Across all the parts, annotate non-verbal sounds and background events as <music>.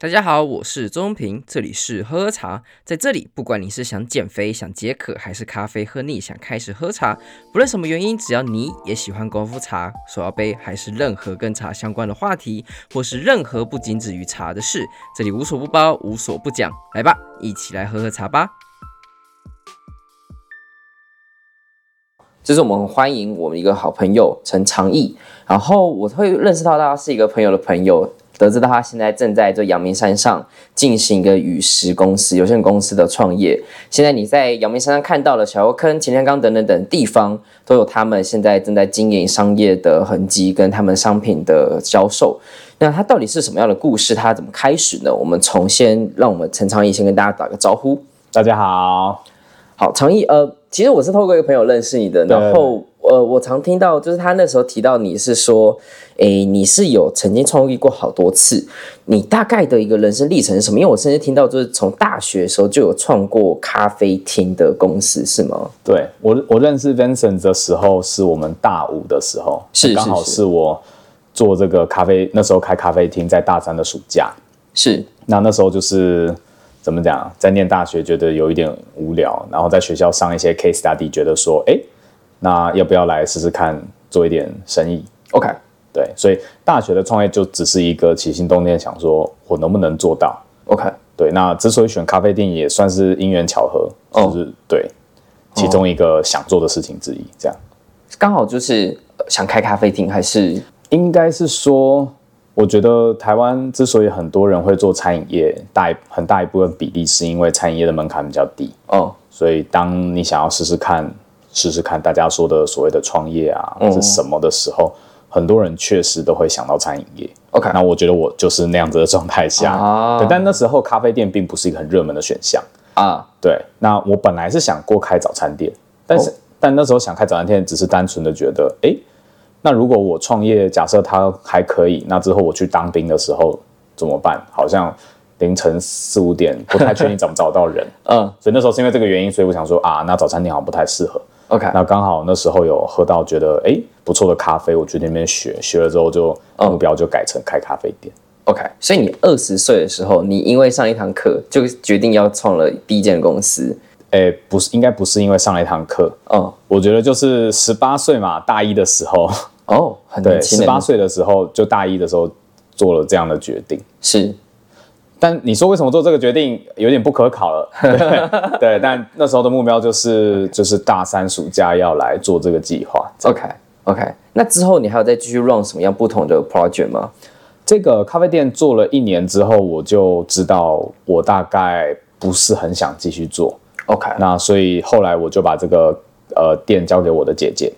大家好，我是周平，这里是喝茶。在这里，不管你是想减肥、想解渴，还是咖啡喝腻想开始喝茶，不论什么原因，只要你也喜欢功夫茶、手摇杯，还是任何跟茶相关的话题，或是任何不仅止于茶的事，这里无所不包，无所不讲。来吧，一起来喝喝茶吧。这是我们欢迎我们一个好朋友陈长义，然后我会认识到他是一个朋友的朋友。得知到他现在正在这阳明山上进行一个与石公司有限公司的创业。现在你在阳明山上看到了小油坑、擎天岗等等等地方，都有他们现在正在经营商业的痕迹跟他们商品的销售。那他到底是什么样的故事？他怎么开始呢？我们从先让我们陈昌义先跟大家打个招呼。大家好，好，长义，呃，其实我是透过一个朋友认识你的，然后。呃，我常听到，就是他那时候提到你是说，诶，你是有曾经创业过好多次，你大概的一个人生历程是什么？因为我甚至听到，就是从大学的时候就有创过咖啡厅的公司，是吗？对，我我认识 Vincent 的时候，是我们大五的时候，是刚好是我做这个咖啡，那时候开咖啡厅在大三的暑假，是。那那时候就是怎么讲，在念大学觉得有一点无聊，然后在学校上一些 case study，觉得说，诶。那要不要来试试看做一点生意？OK，对，所以大学的创业就只是一个起心动念，想说我能不能做到？OK，对。那之所以选咖啡店，也算是因缘巧合，就是、oh. 对其中一个想做的事情之一。这样刚好就是想开咖啡厅，还是应该是说，我觉得台湾之所以很多人会做餐饮业，大很大一部分比例是因为餐饮业的门槛比较低哦，oh. 所以当你想要试试看。试试看，大家说的所谓的创业啊，嗯、是什么的时候，很多人确实都会想到餐饮业。OK，那我觉得我就是那样子的状态下，啊、对，但那时候咖啡店并不是一个很热门的选项啊。对，那我本来是想过开早餐店，但是、哦、但那时候想开早餐店，只是单纯的觉得，哎，那如果我创业，假设它还可以，那之后我去当兵的时候怎么办？好像。凌晨四五点，不太确定找不找到人。<laughs> 嗯，所以那时候是因为这个原因，所以我想说啊，那早餐店好像不太适合。OK，那刚好那时候有喝到觉得哎不错的咖啡，我去那边学，学了之后就目标就改成开咖啡店。OK，所以你二十岁的时候，你因为上一堂课就决定要创了第一间公司。哎，不是，应该不是因为上了一堂课。嗯，我觉得就是十八岁嘛，大一的时候。哦，很年轻。对，十八岁的时候就大一的时候做了这样的决定。是。但你说为什么做这个决定有点不可考了？<laughs> 对，对，但那时候的目标就是就是大三暑假要来做这个计划。OK OK，那之后你还有再继续 run 什么样不同的 project 吗？这个咖啡店做了一年之后，我就知道我大概不是很想继续做。OK，那所以后来我就把这个呃店交给我的姐姐。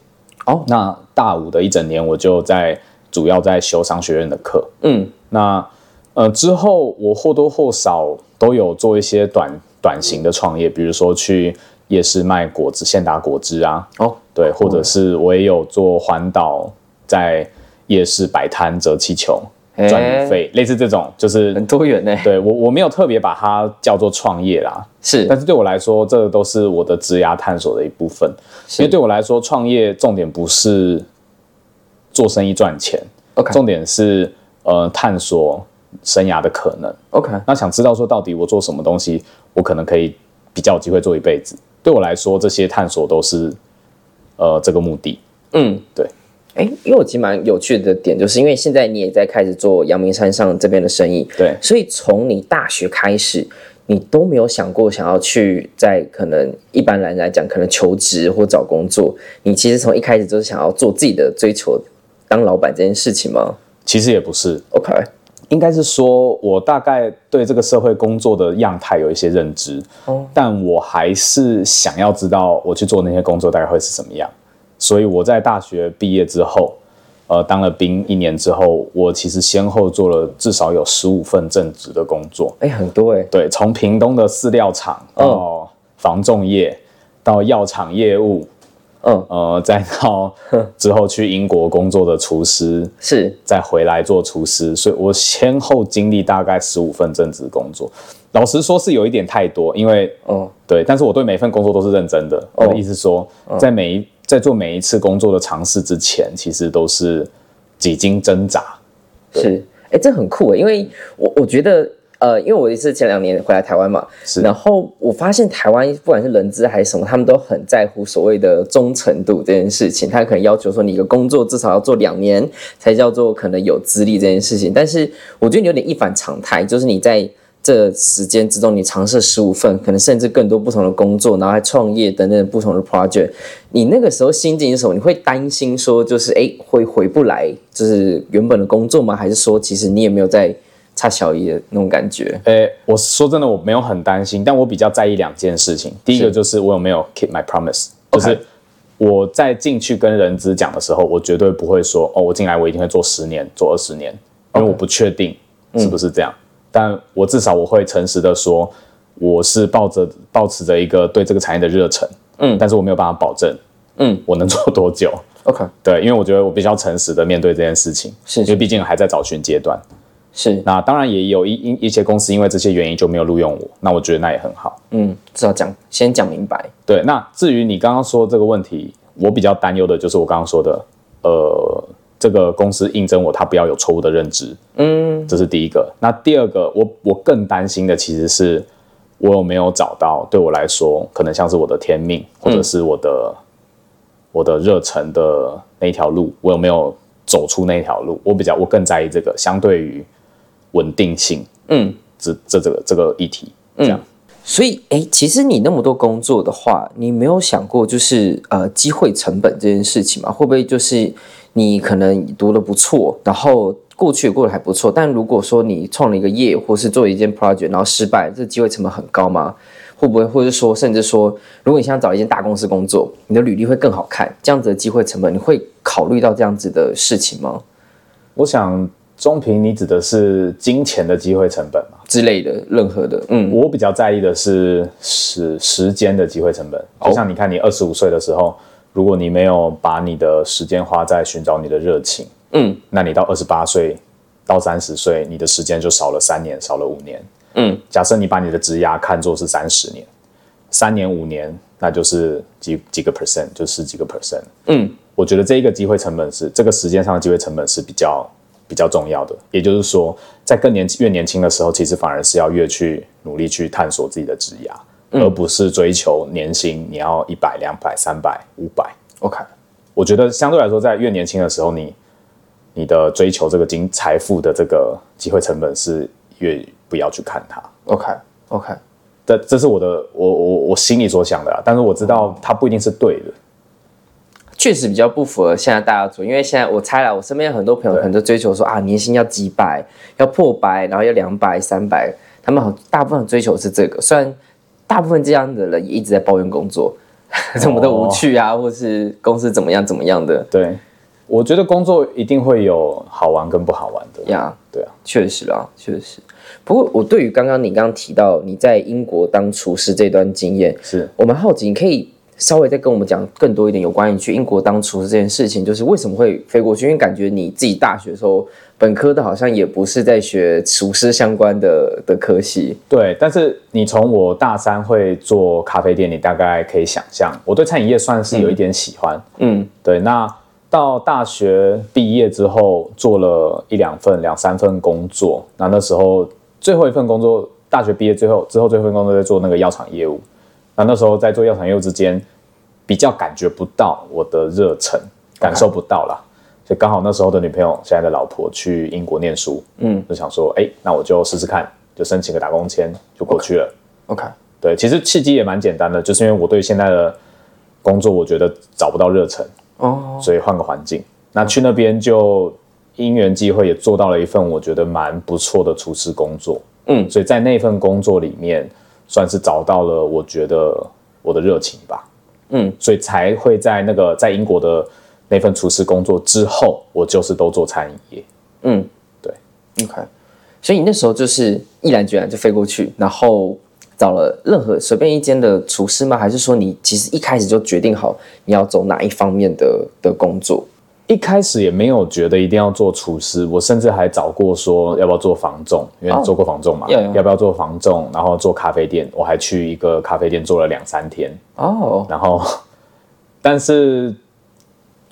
哦，oh. 那大五的一整年我就在主要在修商学院的课。嗯，那。呃，之后我或多或少都有做一些短短型的创业，比如说去夜市卖果汁、现打果汁啊。哦，对，或者是我也有做环岛，在夜市摆摊折气球赚旅费，类似这种，就是很多元呢。对，我我没有特别把它叫做创业啦，是，但是对我来说，这都是我的职涯探索的一部分。是因为对我来说，创业重点不是做生意赚钱，OK，重点是呃探索。生涯的可能，OK，那想知道说到底我做什么东西，我可能可以比较有机会做一辈子。对我来说，这些探索都是呃这个目的。嗯，对。哎，因为我其实蛮有趣的点，就是因为现在你也在开始做阳明山上这边的生意，对。所以从你大学开始，你都没有想过想要去在可能一般人来讲可能求职或找工作，你其实从一开始就是想要做自己的追求，当老板这件事情吗？其实也不是，OK。应该是说，我大概对这个社会工作的样态有一些认知，哦，但我还是想要知道我去做那些工作大概会是什么样。所以我在大学毕业之后，呃，当了兵一年之后，我其实先后做了至少有十五份正职的工作。哎，很多哎。对，从屏东的饲料厂到房仲业，到药厂业务。嗯。呃，再到之后去英国工作的厨师是，再回来做厨师，所以我先后经历大概十五份正职工作。老实说是有一点太多，因为嗯。对，但是我对每份工作都是认真的。我的意思说，在每一在做每一次工作的尝试之前，其实都是几经挣扎。是，哎，这很酷诶，因为我我觉得呃，因为我也是前两年回来台湾嘛，是，然后我发现台湾不管是人资还是什么，他们都很在乎所谓的忠诚度这件事情，他可能要求说你一个工作至少要做两年才叫做可能有资历这件事情，但是我觉得你有点一反常态，就是你在。这时间之中，你尝试十五份，可能甚至更多不同的工作，然后还创业等等不同的 project。你那个时候心境是什么？你会担心说，就是哎，会回不来，就是原本的工作吗？还是说，其实你也没有在差小一的那种感觉？哎，我说真的，我没有很担心，但我比较在意两件事情。第一个就是我有没有 keep my promise，就是我在进去跟人资讲的时候，我绝对不会说哦，我进来我一定会做十年，做二十年，因为我不确定是不是这样。但我至少我会诚实的说，我是抱着抱持着一个对这个产业的热忱，嗯，但是我没有办法保证，嗯，<laughs> 我能做多久？OK，对，因为我觉得我比较诚实的面对这件事情，是，因为毕竟还在找寻阶段，是。那当然也有一一一些公司因为这些原因就没有录用我，那我觉得那也很好，嗯，至少讲先讲明白。对，那至于你刚刚说这个问题，我比较担忧的就是我刚刚说的，呃。这个公司应征我，他不要有错误的认知，嗯，这是第一个。那第二个，我我更担心的其实是我有没有找到对我来说可能像是我的天命，或者是我的、嗯、我的热忱的那条路，我有没有走出那条路？我比较我更在意这个，相对于稳定性，嗯，这这这个这个议题，这样。嗯、所以，哎，其实你那么多工作的话，你没有想过就是呃机会成本这件事情吗？会不会就是？你可能读的不错，然后过去也过得还不错，但如果说你创了一个业，或是做一件 project，然后失败，这机会成本很高吗？会不会，或者说，甚至说，如果你想找一间大公司工作，你的履历会更好看，这样子的机会成本，你会考虑到这样子的事情吗？我想，中平，你指的是金钱的机会成本吗？之类的，任何的，嗯，我比较在意的是时时间的机会成本，就像你看，你二十五岁的时候。如果你没有把你的时间花在寻找你的热情，嗯，那你到二十八岁到三十岁，你的时间就少了三年，少了五年，嗯。假设你把你的职涯看作是三十年，三年五年，那就是几几个 percent，就十几个 percent，嗯。我觉得这一个机会成本是这个时间上的机会成本是比较比较重要的。也就是说，在更年越年轻的时候，其实反而是要越去努力去探索自己的职涯。而不是追求年薪，你要一百、两百、三百、五百。OK，我觉得相对来说，在越年轻的时候，你你的追求这个金财富的这个机会成本是越不要去看它。OK，OK，这这是我的我我我心里所想的啊，但是我知道它不一定是对的。确实比较不符合现在大家做，因为现在我猜了，我身边很多朋友可能都追求说啊，年薪要几百，要破百，然后要两百、三百，他们好大部分追求是这个，虽然。大部分这样的人也一直在抱怨工作，<laughs> 怎么的无趣啊，或是公司怎么样怎么样的。对，我觉得工作一定会有好玩跟不好玩的呀。Yeah, 对啊，确实啊，确实。不过我对于刚刚你刚刚提到你在英国当厨师这段经验，是我蛮好奇，你可以稍微再跟我们讲更多一点有关于去英国当厨师这件事情，就是为什么会飞过去？因为感觉你自己大学的时候。本科的好像也不是在学厨师相关的的科系，对。但是你从我大三会做咖啡店，你大概可以想象，我对餐饮业算是有一点喜欢。嗯，对。那到大学毕业之后，做了一两份、两三份工作。那那时候最后一份工作，大学毕业最后之后最后一份工作在做那个药厂业务。那那时候在做药厂业务之间，比较感觉不到我的热忱，感受不到啦。就刚好那时候的女朋友，现在的老婆去英国念书，嗯，就想说，哎、欸，那我就试试看，就申请个打工签，就过去了。OK，, okay. 对，其实契机也蛮简单的，就是因为我对现在的工作，我觉得找不到热忱，哦，oh. 所以换个环境。那去那边就因缘际会也做到了一份我觉得蛮不错的厨师工作，嗯，所以在那份工作里面，算是找到了我觉得我的热情吧，嗯，所以才会在那个在英国的。那份厨师工作之后，我就是都做餐饮业。嗯，对，OK。所以你那时候就是毅然决然就飞过去，然后找了任何随便一间的厨师吗？还是说你其实一开始就决定好你要走哪一方面的的工作？一开始也没有觉得一定要做厨师，我甚至还找过说要不要做房仲，因为做过房仲嘛，哦、要不要做房仲，然后做咖啡店，我还去一个咖啡店做了两三天。哦，然后但是。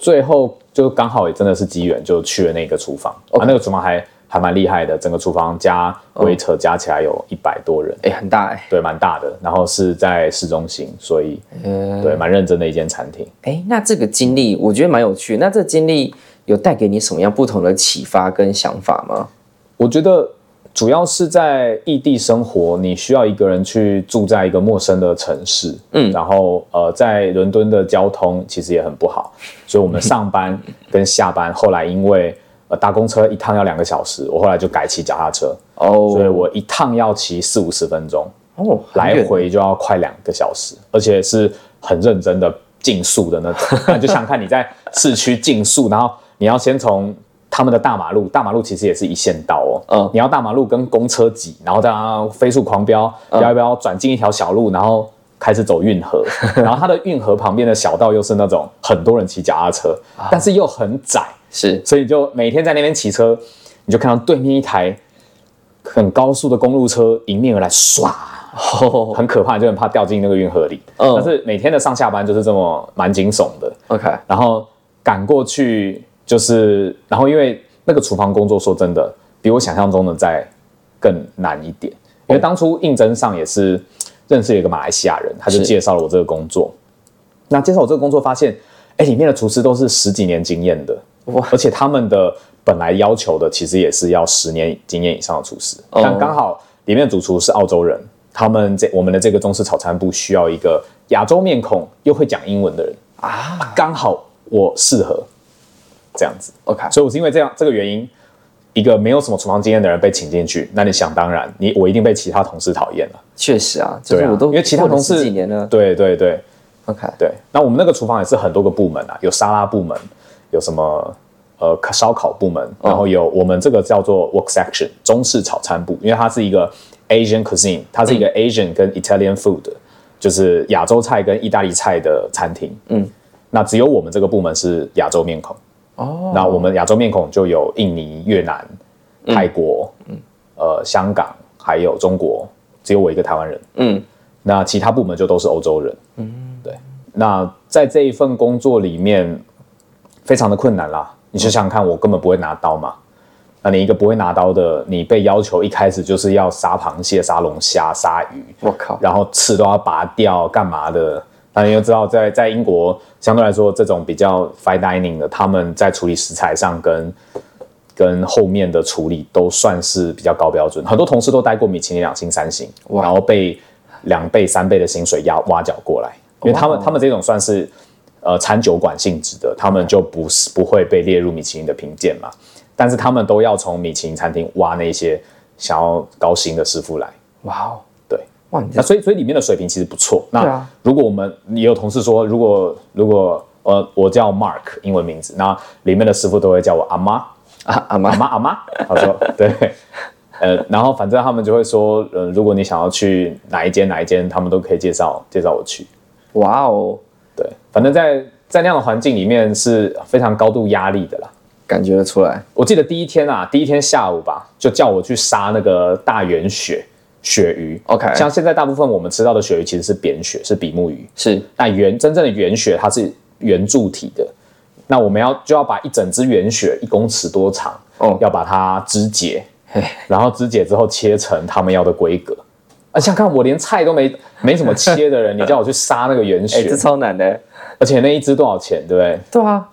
最后就刚好也真的是机缘，就去了那个厨房.啊，那个厨房还还蛮厉害的，整个厨房加 waiter 加起来有一百多人，哎、欸，很大哎、欸，对，蛮大的。然后是在市中心，所以、嗯、对，蛮认真的一间餐厅。哎、欸，那这个经历我觉得蛮有趣。那这个经历有带给你什么样不同的启发跟想法吗？我觉得。主要是在异地生活，你需要一个人去住在一个陌生的城市，嗯，然后呃，在伦敦的交通其实也很不好，所以我们上班跟下班后来因为呃搭公车一趟要两个小时，我后来就改骑脚踏车，哦，所以我一趟要骑四五十分钟，哦，来回就要快两个小时，而且是很认真的竞速的那种，<laughs> 就想看你在市区竞速，然后你要先从。他们的大马路，大马路其实也是一线道哦。嗯，你要大马路跟公车挤，然后这样飞速狂飙，要不要转进一条小路，然后开始走运河，<laughs> 然后它的运河旁边的小道又是那种很多人骑脚踏车，但是又很窄，是，所以就每天在那边骑车，你就看到对面一台很高速的公路车迎面而来，唰，很可怕，就很怕掉进那个运河里。嗯，但是每天的上下班就是这么蛮惊悚的。OK，然后赶过去。就是，然后因为那个厨房工作，说真的，比我想象中的再更难一点。因为当初应征上也是认识一个马来西亚人，他就介绍了我这个工作。那介绍我这个工作，发现，哎，里面的厨师都是十几年经验的，哇！而且他们的本来要求的其实也是要十年经验以上的厨师。但刚好里面的主厨是澳洲人，他们这我们的这个中式炒餐部需要一个亚洲面孔又会讲英文的人啊，刚好我适合。这样子，OK，所以我是因为这样这个原因，一个没有什么厨房经验的人被请进去，那你想当然，你我一定被其他同事讨厌了。确实啊，就是我都因为其他同事几年了，对对对，OK，对。那我们那个厨房也是很多个部门啊，有沙拉部门，有什么呃烧烤部门，然后有我们这个叫做 Work Section 中式炒餐部，因为它是一个 Asian cuisine，它是一个 Asian 跟 Italian food，就是亚洲菜跟意大利菜的餐厅。嗯，那只有我们这个部门是亚洲面孔。哦，那我们亚洲面孔就有印尼、越南、泰国，嗯，呃，香港，还有中国，只有我一个台湾人，嗯，那其他部门就都是欧洲人，嗯，对。那在这一份工作里面，非常的困难啦。你就想想看，我根本不会拿刀嘛，那你一个不会拿刀的，你被要求一开始就是要杀螃蟹、杀龙虾、杀鱼，我靠，然后刺都要拔掉，干嘛的？那你又知道在，在在英国相对来说，这种比较 fine dining 的，他们在处理食材上跟跟后面的处理都算是比较高标准。很多同事都待过米其林两星、三星，然后被两倍、三倍的薪水压挖角过来，因为他们他们这种算是呃餐酒馆性质的，他们就不是不会被列入米其林的评鉴嘛。但是他们都要从米其林餐厅挖那些想要高薪的师傅来。哇哦！哇，那所以所以里面的水平其实不错。那如果我们也有同事说，如果如果呃我叫 Mark 英文名字，那里面的师傅都会叫我阿妈啊阿妈阿妈阿妈。他 <laughs> 说对，呃，然后反正他们就会说，呃，如果你想要去哪一间哪一间，他们都可以介绍介绍我去。哇哦，对，反正在在那样的环境里面是非常高度压力的啦，感觉得出来。我记得第一天啊，第一天下午吧，就叫我去杀那个大圆鳕。鳕鱼，OK，像现在大部分我们吃到的鳕鱼其实是扁鳕，是比目鱼，是。那圆真正的圆鳕它是圆柱体的，那我们要就要把一整只圆鳕一公尺多长，哦，要把它肢解，然后肢解之后切成他们要的规格。啊，像看我连菜都没没怎么切的人，<laughs> 你叫我去杀那个圆鳕，哎，这超难的。而且那一只多少钱，对不对？对啊，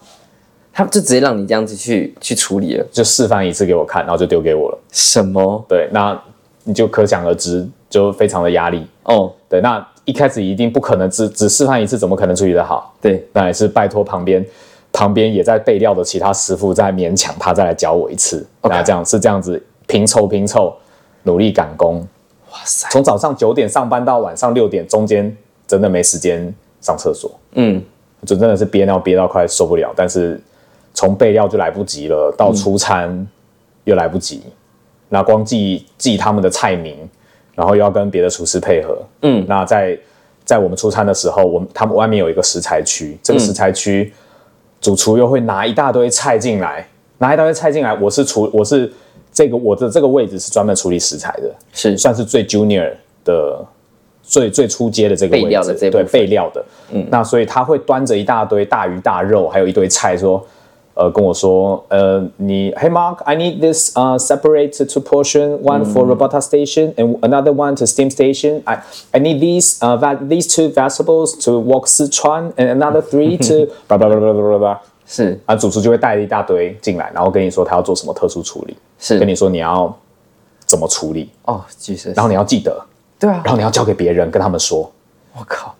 他就直接让你这样子去去处理了，就示范一次给我看，然后就丢给我了。什么？对，那。你就可想而知，就非常的压力哦。对，那一开始一定不可能只只示范一次，怎么可能处理得好？对，那也是拜托旁边旁边也在备料的其他师傅在勉强他再来教我一次。那这样是这样子拼凑拼凑，努力赶工。哇塞！从早上九点上班到晚上六点，中间真的没时间上厕所。嗯，就真的是憋尿憋到快受不了。但是从备料就来不及了，到出餐又来不及。嗯那光记记他们的菜名，然后又要跟别的厨师配合。嗯，那在在我们出餐的时候，我们他们外面有一个食材区，这个食材区、嗯、主厨又会拿一大堆菜进来，拿一大堆菜进来。我是厨，我是这个我的这个位置是专门处理食材的，是算是最 junior 的最最初阶的这个位置，对备料的。嗯，那所以他会端着一大堆大鱼大肉，还有一堆菜说。呃跟我说，呃你，Hey Mark，I need this 呃、uh, separate to portion，one for Robota station and another one to steam station。I I need these 呃、uh, these two vegetables to walk Sichuan and another three to。是。啊，主厨就会带一大堆进来，然后跟你说他要做什么特殊处理，是。跟你说你要怎么处理哦，其实，然后你要记得，对啊，然后你要交给别人跟他们说。我靠，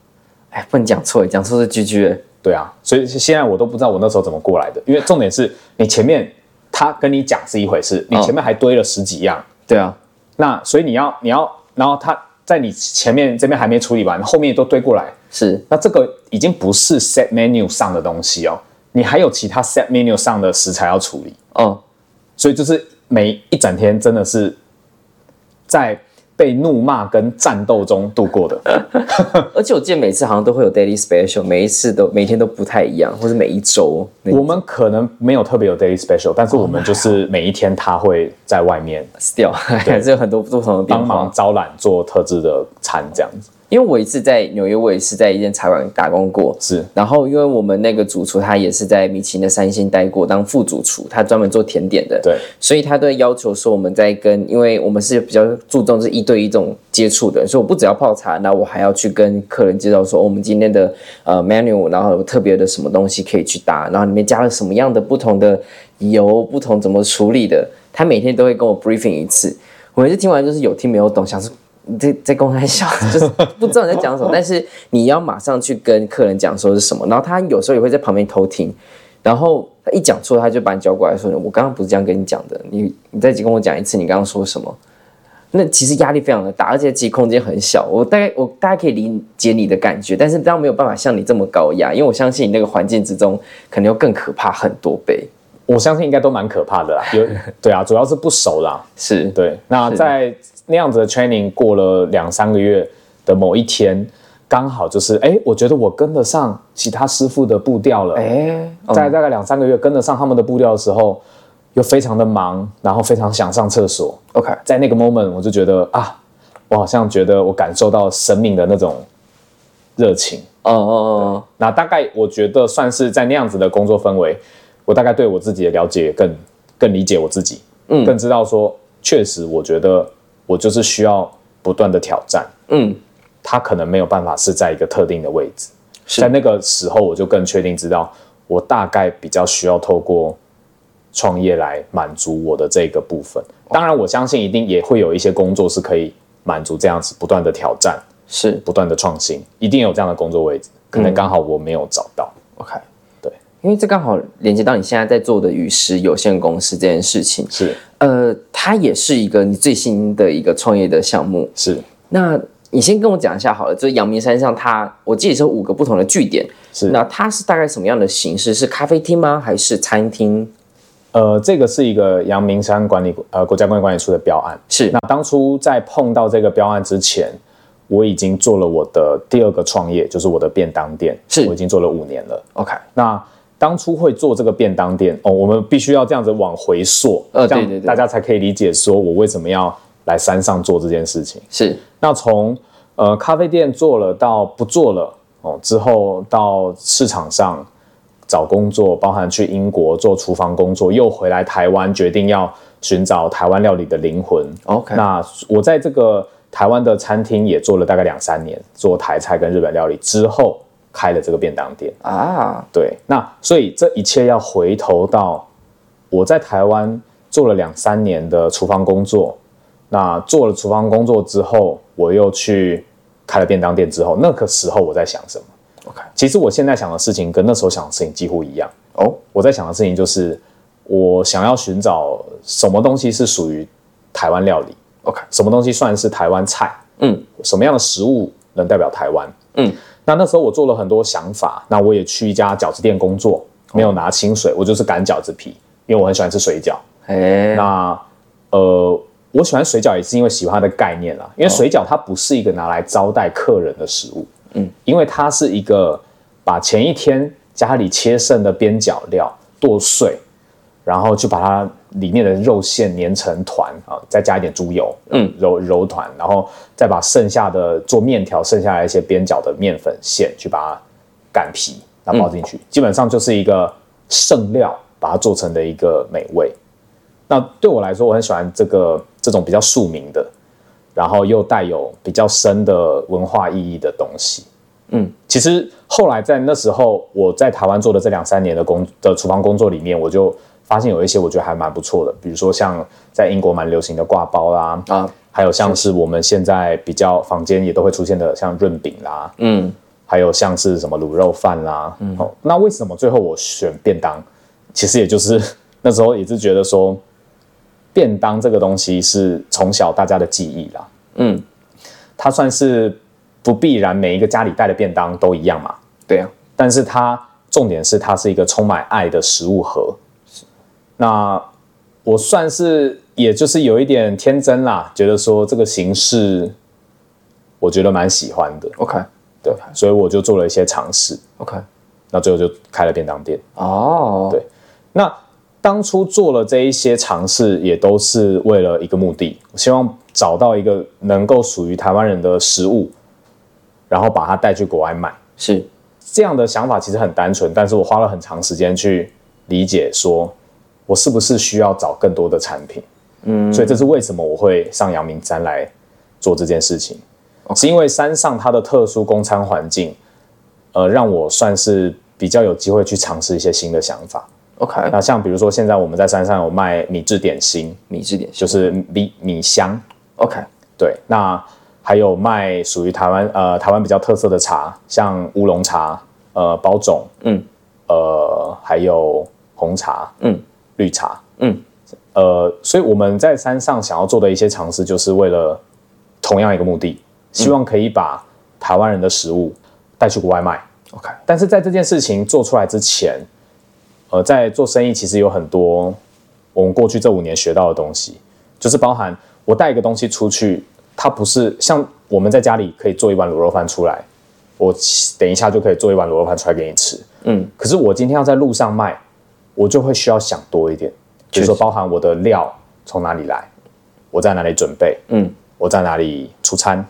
哎，不能讲错，讲错是 GG。对啊，所以现在我都不知道我那时候怎么过来的，因为重点是你前面他跟你讲是一回事，你前面还堆了十几样，对啊，那所以你要你要，然后他在你前面这边还没处理完，后面都堆过来，是，那这个已经不是 set menu 上的东西哦，你还有其他 set menu 上的食材要处理，哦，所以就是每一整天真的是在。被怒骂跟战斗中度过的，<laughs> <laughs> 而且我记得每次好像都会有 daily special，每一次都每天都不太一样，或者每一周。我们可能没有特别有 daily special，但是我们就是每一天他会在外面 still，<laughs> 还是有很多不同的帮忙招揽做特制的餐这样子。因为我一次在纽约，我也是在一间茶馆打工过，是。然后因为我们那个主厨他也是在米其林的三星待过，当副主厨，他专门做甜点的，对。所以他都要求说我们在跟，因为我们是比较注重是一对一这种接触的，所以我不只要泡茶，那我还要去跟客人介绍说，哦，我们今天的呃 menu，然后有特别的什么东西可以去搭，然后里面加了什么样的不同的油，不同怎么处理的，他每天都会跟我 briefing 一次。我每次听完就是有听没有懂，想说。你在在公开笑，<laughs> 就是不知道你在讲什么，但是你要马上去跟客人讲说是什么，然后他有时候也会在旁边偷听，然后他一讲错，他就把你叫过来说：“我刚刚不是这样跟你讲的，你你再跟我讲一次，你刚刚说什么？”那其实压力非常的大，而且其实空间很小。我大概我大概可以理解你的感觉，但是当然没有办法像你这么高压，因为我相信你那个环境之中可能要更可怕很多倍。我相信应该都蛮可怕的啦，有 <laughs> 对啊，主要是不熟啦，是对。那在那样子的 training 过了两三个月的某一天，刚好就是哎，我觉得我跟得上其他师傅的步调了。哎，在大概两三个月跟得上他们的步调的时候，又非常的忙，然后非常想上厕所。OK，在那个 moment 我就觉得啊，我好像觉得我感受到生命的那种热情。哦哦哦，那大概我觉得算是在那样子的工作氛围，我大概对我自己的了解更更理解我自己，嗯，更知道说，确实我觉得。我就是需要不断的挑战，嗯，他可能没有办法是在一个特定的位置，在那个时候我就更确定知道，我大概比较需要透过创业来满足我的这个部分。当然，我相信一定也会有一些工作是可以满足这样子不断的挑战，是不断的创新，一定有这样的工作位置，可能刚好我没有找到。OK。因为这刚好连接到你现在在做的雨石有限公司这件事情，是，呃，它也是一个你最新的一个创业的项目，是。那你先跟我讲一下好了，就是阳明山上它，我记得是五个不同的据点，是。那它是大概什么样的形式？是咖啡厅吗？还是餐厅？呃，这个是一个阳明山管理呃国家公园管理处的标案，是。那当初在碰到这个标案之前，我已经做了我的第二个创业，就是我的便当店，是。我已经做了五年了。OK，那。当初会做这个便当店哦，我们必须要这样子往回溯，呃，对对对，大家才可以理解说我为什么要来山上做这件事情。是，那从呃咖啡店做了到不做了哦，之后到市场上找工作，包含去英国做厨房工作，又回来台湾，决定要寻找台湾料理的灵魂。OK，那我在这个台湾的餐厅也做了大概两三年，做台菜跟日本料理之后。开了这个便当店啊，对，那所以这一切要回头到我在台湾做了两三年的厨房工作，那做了厨房工作之后，我又去开了便当店之后，那个时候我在想什么？OK，其实我现在想的事情跟那时候想的事情几乎一样哦。我在想的事情就是我想要寻找什么东西是属于台湾料理，OK，什么东西算是台湾菜？嗯，什么样的食物能代表台湾？嗯。那那时候我做了很多想法，那我也去一家饺子店工作，没有拿薪水，我就是擀饺子皮，因为我很喜欢吃水饺。哎，那呃，我喜欢水饺也是因为喜欢它的概念啦，因为水饺它不是一个拿来招待客人的食物，嗯，因为它是一个把前一天家里切剩的边角料剁碎。然后就把它里面的肉馅粘成团啊，再加一点猪油，嗯，揉揉团，然后再把剩下的做面条剩下来一些边角的面粉馅去把它擀皮，然后包进去，嗯，基本上就是一个剩料，把它做成的一个美味。那对我来说，我很喜欢这个这种比较庶民的，然后又带有比较深的文化意义的东西。嗯，其实后来在那时候我在台湾做的这两三年的工的厨房工作里面，我就发现有一些我觉得还蛮不错的，比如说像在英国蛮流行的挂包啦，啊，还有像是我们现在比较房间也都会出现的像润饼啦，嗯，还有像是什么卤肉饭啦，嗯，哦，那为什么最后我选便当？其实也就是那时候也是觉得说。便当这个东西是从小大家的记忆啦，嗯，它算是不必然每一个家里带的便当都一样嘛，对啊，但是它重点是它是一个充满爱的食物盒，是，那我算是也就是有一点天真啦，觉得说这个形式我觉得蛮喜欢的，OK，对，okay. 所以我就做了一些尝试，OK，那最后就开了便当店，哦，对，那。当初做了这一些尝试，也都是为了一个目的，我希望找到一个能够属于台湾人的食物，然后把它带去国外卖。是这样的想法，其实很单纯，但是我花了很长时间去理解，说我是不是需要找更多的产品。嗯，所以这是为什么我会上阳明山来做这件事情.是因为山上它的特殊供餐环境，呃，让我算是比较有机会去尝试一些新的想法。OK，那像比如说现在我们在山上有卖米制点心，米制点心就是米米香。OK，对，那还有卖属于台湾呃台湾比较特色的茶，像乌龙茶、呃包种，嗯，呃还有红茶，嗯，绿茶，嗯，呃，所以我们在山上想要做的一些尝试，就是为了同样一个目的，希望可以把台湾人的食物带去国外卖。OK，但是在这件事情做出来之前。呃，在做生意其实有很多我们过去这五年学到的东西，就是包含我带一个东西出去，它不是像我们在家里可以做一碗卤肉饭出来，我等一下就可以做一碗卤肉饭出来给你吃。嗯，可是我今天要在路上卖，我就会需要想多一点，比如说包含我的料从哪里来，我在哪里准备，嗯，我在哪里出餐，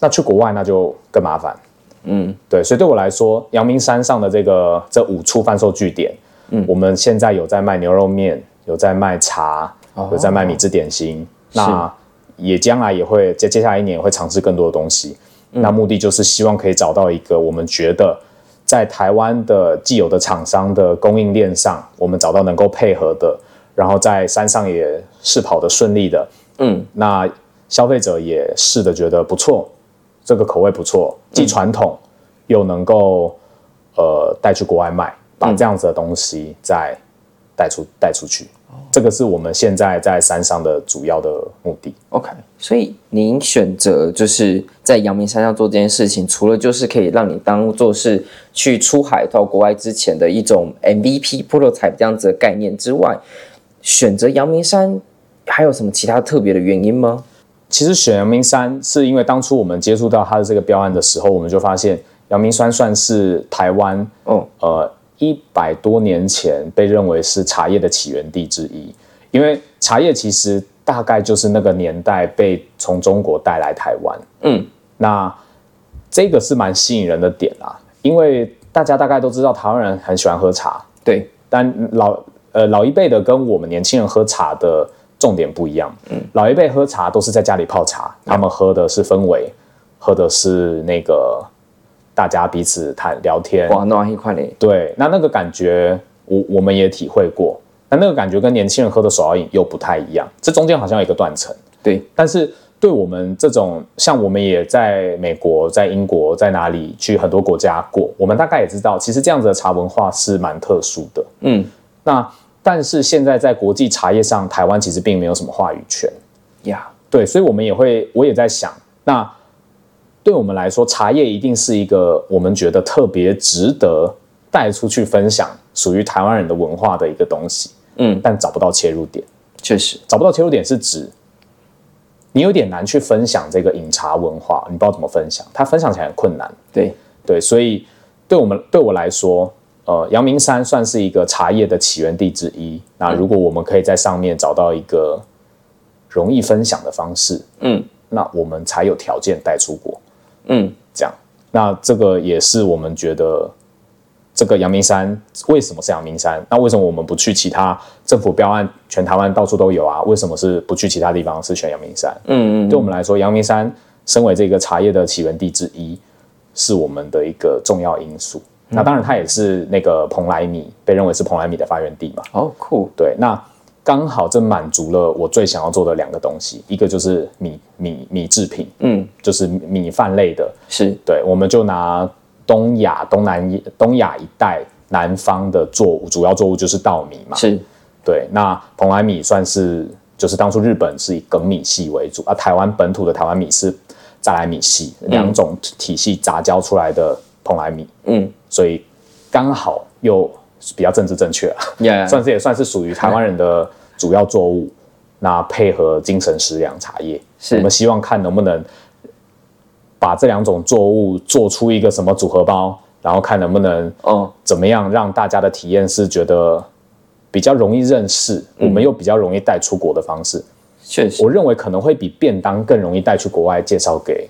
那去国外那就更麻烦。嗯，对，所以对我来说，阳明山上的这个这五处贩售据点。嗯，我们现在有在卖牛肉面，有在卖茶，哦、有在卖米制点心。那也将来也会接接下来一年会尝试更多的东西。嗯、那目的就是希望可以找到一个我们觉得在台湾的既有的厂商的供应链上，我们找到能够配合的，然后在山上也试跑的顺利的。嗯，那消费者也试的觉得不错，这个口味不错，既传统又能够呃带去国外卖。把这样子的东西再带出带出去，这个是我们现在在山上的主要的目的。OK，所以您选择就是在阳明山上做这件事情，除了就是可以让你当做是去出海到国外之前的一种 MVP prototype 这样子的概念之外，选择阳明山还有什么其他特别的原因吗？其实选阳明山是因为当初我们接触到它的这个标案的时候，我们就发现阳明山算是台湾，嗯，呃。一百多年前被认为是茶叶的起源地之一，因为茶叶其实大概就是那个年代被从中国带来台湾。嗯，那这个是蛮吸引人的点啦，因为大家大概都知道台湾人很喜欢喝茶，对，但老呃老一辈的跟我们年轻人喝茶的重点不一样。嗯，老一辈喝茶都是在家里泡茶，他们喝的是氛围，喝的是那个。大家彼此谈聊天，哇，那一块嘞。对，那那个感觉，我我们也体会过。那那个感觉跟年轻人喝的手摇饮又不太一样，这中间好像有一个断层。对，但是对我们这种，像我们也在美国、在英国、在哪里去很多国家过，我们大概也知道，其实这样子的茶文化是蛮特殊的。嗯，那但是现在在国际茶叶上，台湾其实并没有什么话语权。呀.对，所以我们也会，我也在想，那。对我们来说，茶叶一定是一个我们觉得特别值得带出去分享，属于台湾人的文化的一个东西。嗯，但找不到切入点，确实找不到切入点是指你有点难去分享这个饮茶文化，你不知道怎么分享，它分享起来很困难。对对，所以对我们对我来说，呃，阳明山算是一个茶叶的起源地之一。那如果我们可以在上面找到一个容易分享的方式，嗯，那我们才有条件带出国。嗯，这样，那这个也是我们觉得这个阳明山为什么是阳明山？那为什么我们不去其他政府标案？全台湾到处都有啊，为什么是不去其他地方？是选阳明山？嗯嗯，对我们来说，阳明山身为这个茶叶的起源地之一，是我们的一个重要因素。嗯、那当然，它也是那个蓬莱米被认为是蓬莱米的发源地嘛。哦，酷。对，那刚好这满足了我最想要做的两个东西，一个就是米米米制品，嗯，就是米饭类的。是对，我们就拿。东亚、东南、东亚一带南方的作物，主要作物就是稻米嘛。是，对。那蓬莱米算是，就是当初日本是以粳米系为主，而台湾本土的台湾米是在来米系，两种体系杂交出来的蓬莱米。嗯，所以刚好又比较政治正确啊，Yeah. 算是也算是属于台湾人的主要作物。那配合精神食粮茶叶，是我们希望看能不能。把这两种作物做出一个什么组合包，然后看能不能，嗯，怎么样让大家的体验是觉得比较容易认识，嗯、我们又比较容易带出国的方式。确实，我认为可能会比便当更容易带去国外介绍给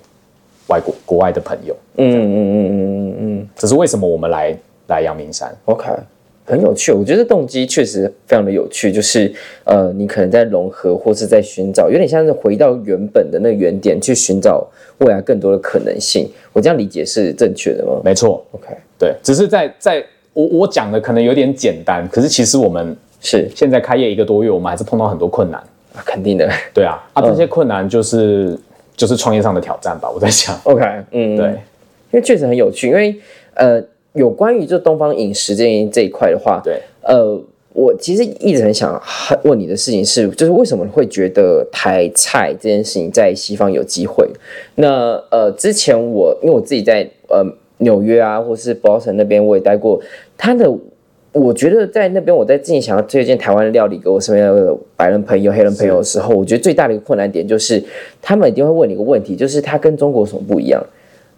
外国国外的朋友。嗯嗯嗯嗯嗯嗯，这是为什么我们来来阳明山？OK。很有趣，我觉得动机确实非常的有趣，就是呃，你可能在融合或是在寻找，有点像是回到原本的那个原点去寻找未来更多的可能性。我这样理解是正确的吗？没错，OK，对，只是在在我我讲的可能有点简单，可是其实我们是。现在开业一个多月，我们还是碰到很多困难，啊、肯定的，对啊，啊，这些困难就是、嗯、就是创业上的挑战吧，我在想，OK，嗯，对，因为确实很有趣，因为呃。有关于这东方饮食这一这一块的话，对，呃，我其实一直很想问你的事情是，就是为什么会觉得台菜这件事情在西方有机会？那呃，之前我因为我自己在呃纽约啊，或是 Boston 那边我也待过，他的我觉得在那边我在自己想要推荐台湾料理给我身边的白人朋友、黑人朋友的时候，我觉得最大的一个困难点就是他们一定会问你一个问题，就是它跟中国有什么不一样？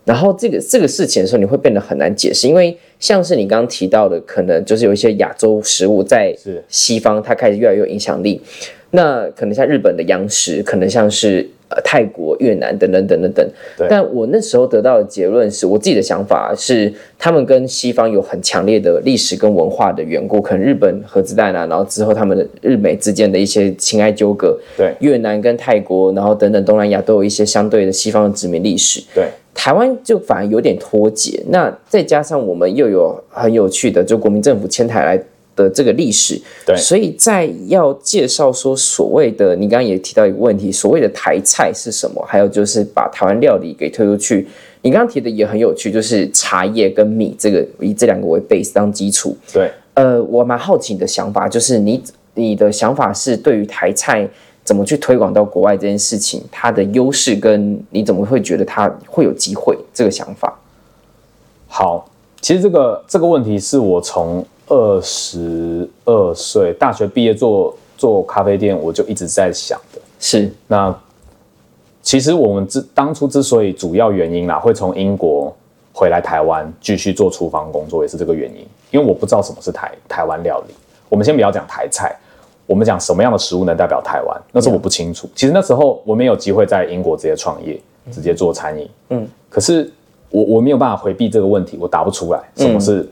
然后这个这个事情的时候，你会变得很难解释，因为像是你刚刚提到的，可能就是有一些亚洲食物在西方它开始越来越有影响力。那可能像日本的洋食，可能像是呃泰国、越南等等等等等。但我那时候得到的结论是，我自己的想法是，他们跟西方有很强烈的历史跟文化的缘故。可能日本核子弹啊，然后之后他们的日美之间的一些情爱纠葛。对，越南跟泰国，然后等等东南亚都有一些相对的西方的殖民历史。对。台湾就反而有点脱节，那再加上我们又有很有趣的，就国民政府迁台来的这个历史，对，所以在要介绍说所谓的，你刚刚也提到一个问题，所谓的台菜是什么？还有就是把台湾料理给推出去，你刚刚提的也很有趣，就是茶叶跟米这个以这两个为 base 当基础，对，呃，我蛮好奇你的想法，就是你你的想法是对于台菜。怎么去推广到国外这件事情，它的优势跟你怎么会觉得它会有机会这个想法？好，其实这个这个问题是我从二十二岁大学毕业做做咖啡店，我就一直在想的。是，那其实我们之当初之所以主要原因啦，会从英国回来台湾继续做厨房工作，也是这个原因。因为我不知道什么是台台湾料理。我们先不要讲台菜。我们讲什么样的食物能代表台湾？那是我不清楚。其实那时候我没有机会在英国直接创业，直接做餐饮。嗯，可是我我没有办法回避这个问题，我答不出来什么是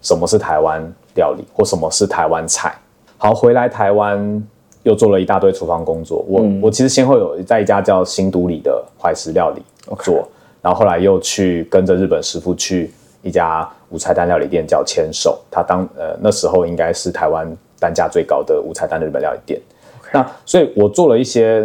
什么是台湾料理，或什么是台湾菜。好，回来台湾又做了一大堆厨房工作。我我其实先后有在一家叫新都里的怀石料理做，然后后来又去跟着日本师傅去一家无菜单料理店叫千手，他当呃那时候应该是台湾。单价最高的无菜单的日本料理店.那所以我做了一些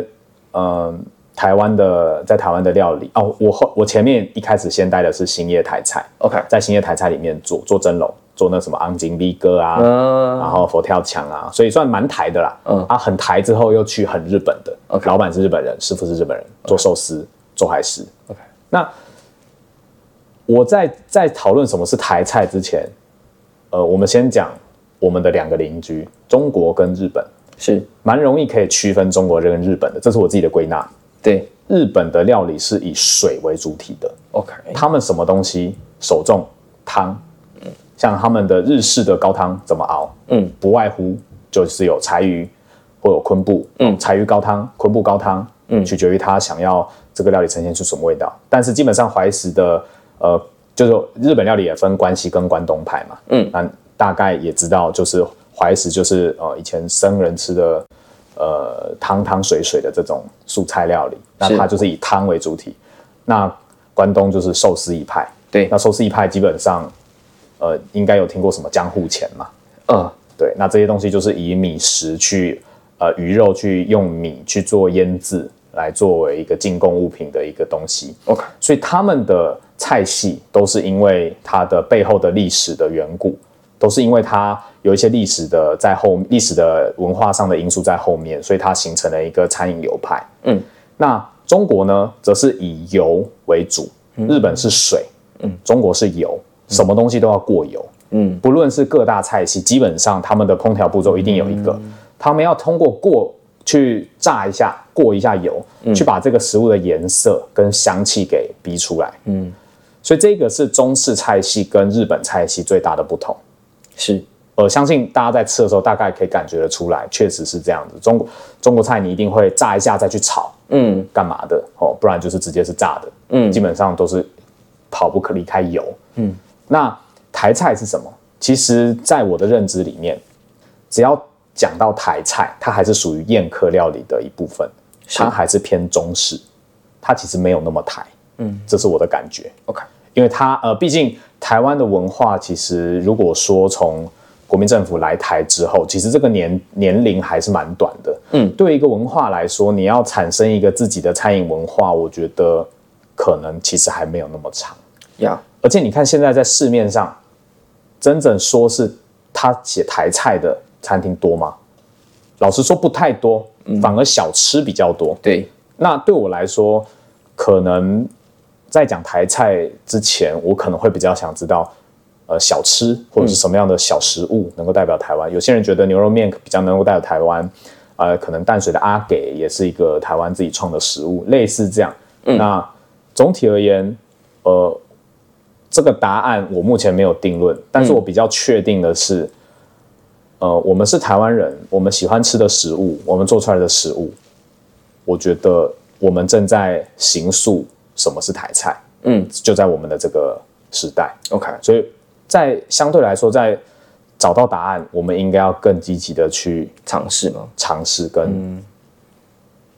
嗯、呃、台湾的在台湾的料理。哦，我后我前面一开始先带的是兴业台菜，OK，在兴业台菜里面做做蒸笼，做那什么昂金 V 哥啊，uh, 然后佛跳墙啊，所以算蛮台的啦，uh, 啊很台之后又去很日本的，OK，老板是日本人，师傅是日本人，做寿司.做海狮，OK，那我在在讨论什么是台菜之前，呃，我们先讲。我们的两个邻居，中国跟日本。是。蛮容易可以区分中国人跟日本的，这是我自己的归纳。对，日本的料理是以水为主体的。OK，他们什么东西？手重汤，嗯，像他们的日式的高汤怎么熬？嗯，不外乎就是有柴鱼或有昆布，嗯，柴鱼高汤、昆布高汤，嗯，取决于他想要这个料理呈现出什么味道。但是基本上怀石的呃就是日本料理也分关西跟关东派嘛。嗯，那大概也知道，就是怀石就是呃以前僧人吃的呃汤汤水水的这种素菜料理，那它就是以汤为主体。那关东就是寿司一派，对，那寿司一派基本上呃应该有听过什么江户前嘛？嗯，对，那这些东西就是以米食去呃鱼肉去用米去做腌制。来作为一个进贡物品的一个东西，OK，所以他们的菜系都是因为它的背后的历史的缘故，都是因为它有一些历史的在后历史的文化上的因素在后面，所以它形成了一个餐饮流派。嗯，那中国呢，则是以油为主，日本是水，嗯，中国是油，什么东西都要过油，嗯，不论是各大菜系，基本上他们的烹调步骤一定有一个，嗯，他们要通过过。去炸一下，过一下油，嗯、去把这个食物的颜色跟香气给逼出来。嗯，所以这个是中式菜系跟日本菜系最大的不同。是，呃，相信大家在吃的时候大概可以感觉得出来，确实是这样子。中国中国菜你一定会炸一下再去炒，嗯，干嘛的？哦，不然就是直接是炸的。嗯，基本上都是跑不可离开油。嗯，那台菜是什么？其实，在我的认知里面，只要讲到台菜，它还是属于宴客料理的一部分，它还是偏中式，它其实没有那么台，嗯，这是我的感觉。OK，因为它呃，毕竟台湾的文化，其实如果说从国民政府来台之后，其实这个年年龄还是蛮短的，嗯，对一个文化来说，你要产生一个自己的餐饮文化，我觉得可能其实还没有那么长，呀。而且你看现在在市面上，真正说是他写台菜的。餐厅多吗？老实说不太多，反而小吃比较多。对，那对我来说，可能在讲台菜之前，我可能会比较想知道，呃，小吃或者是什么样的小食物能够代表台湾。有些人觉得牛肉面比较能够代表台湾，呃，可能淡水的阿给也是一个台湾自己创的食物，类似这样。那总体而言，呃，这个答案我目前没有定论，但是我比较确定的是。呃，我们是台湾人，我们喜欢吃的食物，我们做出来的食物，我觉得我们正在形塑什么是台菜。嗯，就在我们的这个时代。OK，所以在相对来说，在找到答案，我们应该要更积极的去尝试吗？尝试跟、嗯、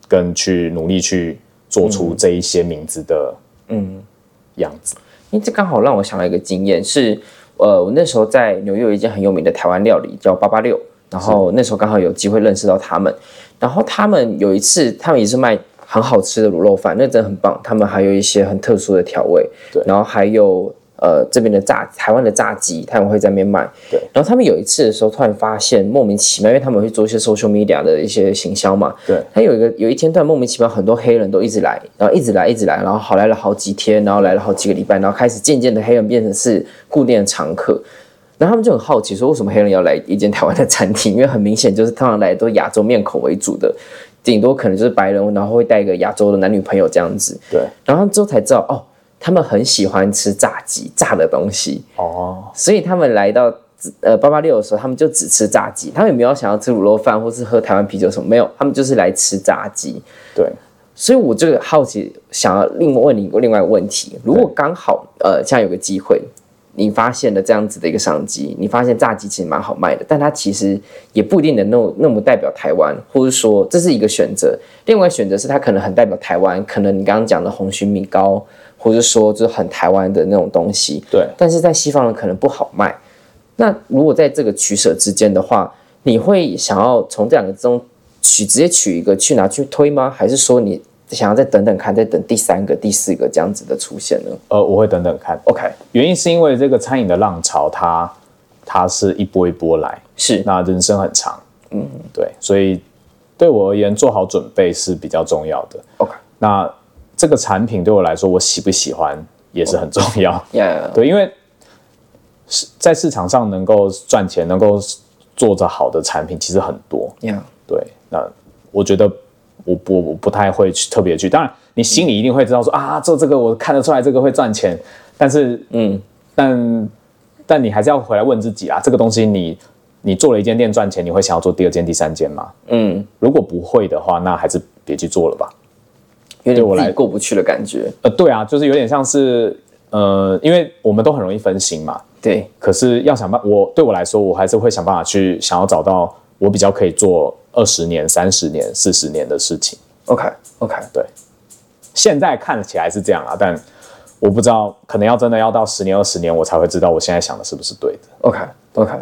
跟去努力去做出这一些名字的嗯样子。因为这刚好让我想到一个经验是。呃，我那时候在纽约有一间很有名的台湾料理叫八八六，然后那时候刚好有机会认识到他们，然后他们有一次，他们也是卖很好吃的卤肉饭，那真的很棒。他们还有一些很特殊的调味，对，然后还有。呃，这边的炸台湾的炸鸡，他们会在那边卖。对，然后他们有一次的时候，突然发现莫名其妙，因为他们会做一些 social media 的一些行销嘛。对，他有一个有一天突然莫名其妙，很多黑人都一直来，然后一直来，一直来，然后好来了好几天，然后来了好几个礼拜，然后开始渐渐的黑人变成是固定的常客。然后他们就很好奇说，为什么黑人要来一间台湾的餐厅？因为很明显就是通常来都亚洲面孔为主的，顶多可能就是白人，然后会带一个亚洲的男女朋友这样子。对，然后之后才知道哦。他们很喜欢吃炸鸡、炸的东西哦，所以他们来到呃八八六的时候，他们就只吃炸鸡，他们也没有想要吃卤肉饭或是喝台湾啤酒什么，没有，他们就是来吃炸鸡。对，所以我就好奇，想要另外问你一个另外一个问题：如果刚好呃，现在有个机会，你发现了这样子的一个商机，你发现炸鸡其实蛮好卖的，但它其实也不一定能那么那么代表台湾，或者说这是一个选择。另外选择是它可能很代表台湾，可能你刚刚讲的红曲米糕。或者说，就是很台湾的那种东西，对。但是在西方人可能不好卖。那如果在这个取舍之间的话，你会想要从这两个之中取直接取一个去拿去推吗？还是说你想要再等等看，再等第三个、第四个这样子的出现呢？呃，我会等等看。OK，原因是因为这个餐饮的浪潮它，它它是一波一波来，是。那人生很长，嗯，对。所以对我而言，做好准备是比较重要的。OK，那。这个产品对我来说，我喜不喜欢也是很重要。Oh, <laughs> yeah. 对，因为是在市场上能够赚钱、能够做着好的产品，其实很多。Yeah. 对，那我觉得我不我不太会去特别去。当然，你心里一定会知道说、嗯、啊，做这个我看得出来这个会赚钱，但是嗯，但但你还是要回来问自己啊，这个东西你你做了一间店赚钱，你会想要做第二间、第三间吗？嗯，如果不会的话，那还是别去做了吧。有点我来过不去的感觉。呃，对啊，就是有点像是呃，因为我们都很容易分心嘛。对。可是要想办，我对我来说，我还是会想办法去想要找到我比较可以做二十年、三十年、四十年的事情。OK OK，对。现在看起来是这样啊，但我不知道，可能要真的要到十年、二十年，我才会知道我现在想的是不是对的。OK OK，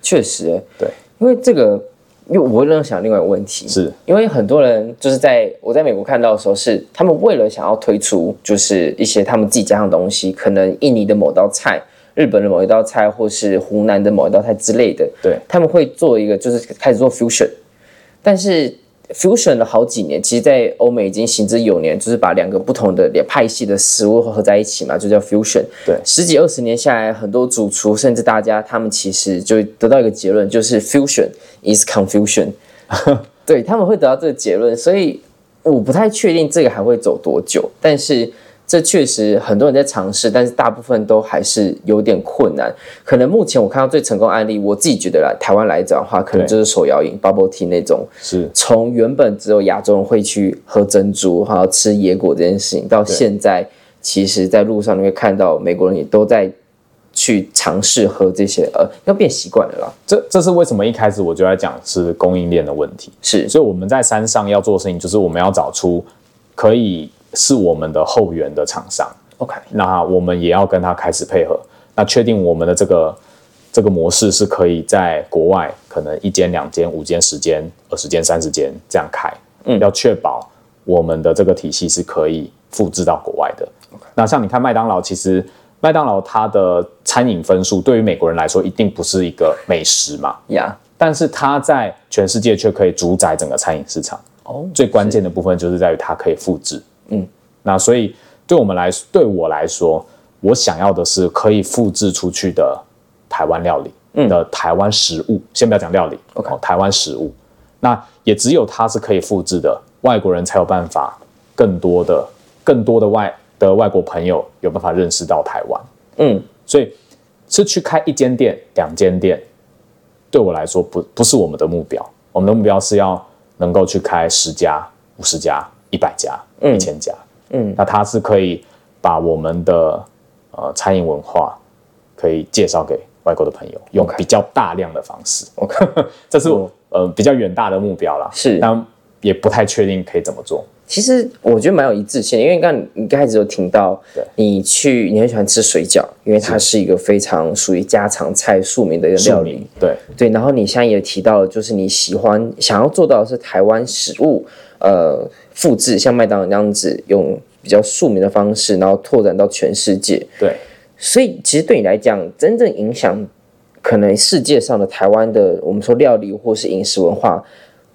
确实，对，因为这个。因为我会在想另外一个问题，是因为很多人就是在我在美国看到的时候，是他们为了想要推出就是一些他们自己家乡的东西，可能印尼的某道菜、日本的某一道菜，或是湖南的某一道菜之类的，对，他们会做一个就是开始做 fusion，但是。fusion 了好几年，其实，在欧美已经行之有年，就是把两个不同的派系的食物合在一起嘛，就叫 fusion。对，十几二十年下来，很多主厨甚至大家，他们其实就得到一个结论，就是 fusion is confusion。<laughs> 对，他们会得到这个结论，所以我不太确定这个还会走多久，但是。这确实很多人在尝试，但是大部分都还是有点困难。可能目前我看到最成功案例，我自己觉得来台湾来讲的话，可能就是手摇饮 bubble tea 那种，是从原本只有亚洲人会去喝珍珠，还有吃野果这件事情，到现在其实在路上你会看到美国人也都在去尝试喝这些，呃，要变习惯了啦。这这是为什么一开始我就在讲是供应链的问题，是，所以我们在山上要做的事情，就是我们要找出可以。是我们的后援的厂商，OK，那我们也要跟他开始配合，那确定我们的这个这个模式是可以在国外可能一间、两间、五间、十间、二十间、三十间这样开，嗯，要确保我们的这个体系是可以复制到国外的。那像你看麦当劳，其实麦当劳它的餐饮分数对于美国人来说一定不是一个美食嘛，呀，但是它在全世界却可以主宰整个餐饮市场。哦，最关键的部分就是在于它可以复制。嗯，那所以对我们来说，对我来说，我想要的是可以复制出去的台湾料理，嗯，的台湾食物。先不要讲料理，OK，台湾食物。那也只有它是可以复制的，外国人才有办法，更多的、更多的外的外国朋友有办法认识到台湾。嗯，所以是去开一间店、两间店，对我来说不不是我们的目标。我们的目标是要能够去开十家、五十家。一百家、一千家，嗯，那他是可以把我们的呃餐饮文化可以介绍给外国的朋友，用比较大量的方式。OK，<laughs> 这是我呃比较远大的目标啦。是，但也不太确定可以怎么做。其实我觉得蛮有一致性的，因为刚你刚开始有听到，你去你很喜欢吃水饺，因为它是一个非常属于家常菜、庶民的一个料理。对。对，然后你现在也提到，就是你喜欢想要做到的是台湾食物，呃。复制像麦当劳那样子，用比较庶民的方式，然后拓展到全世界。对，所以其实对你来讲，真正影响可能世界上的台湾的，我们说料理或是饮食文化，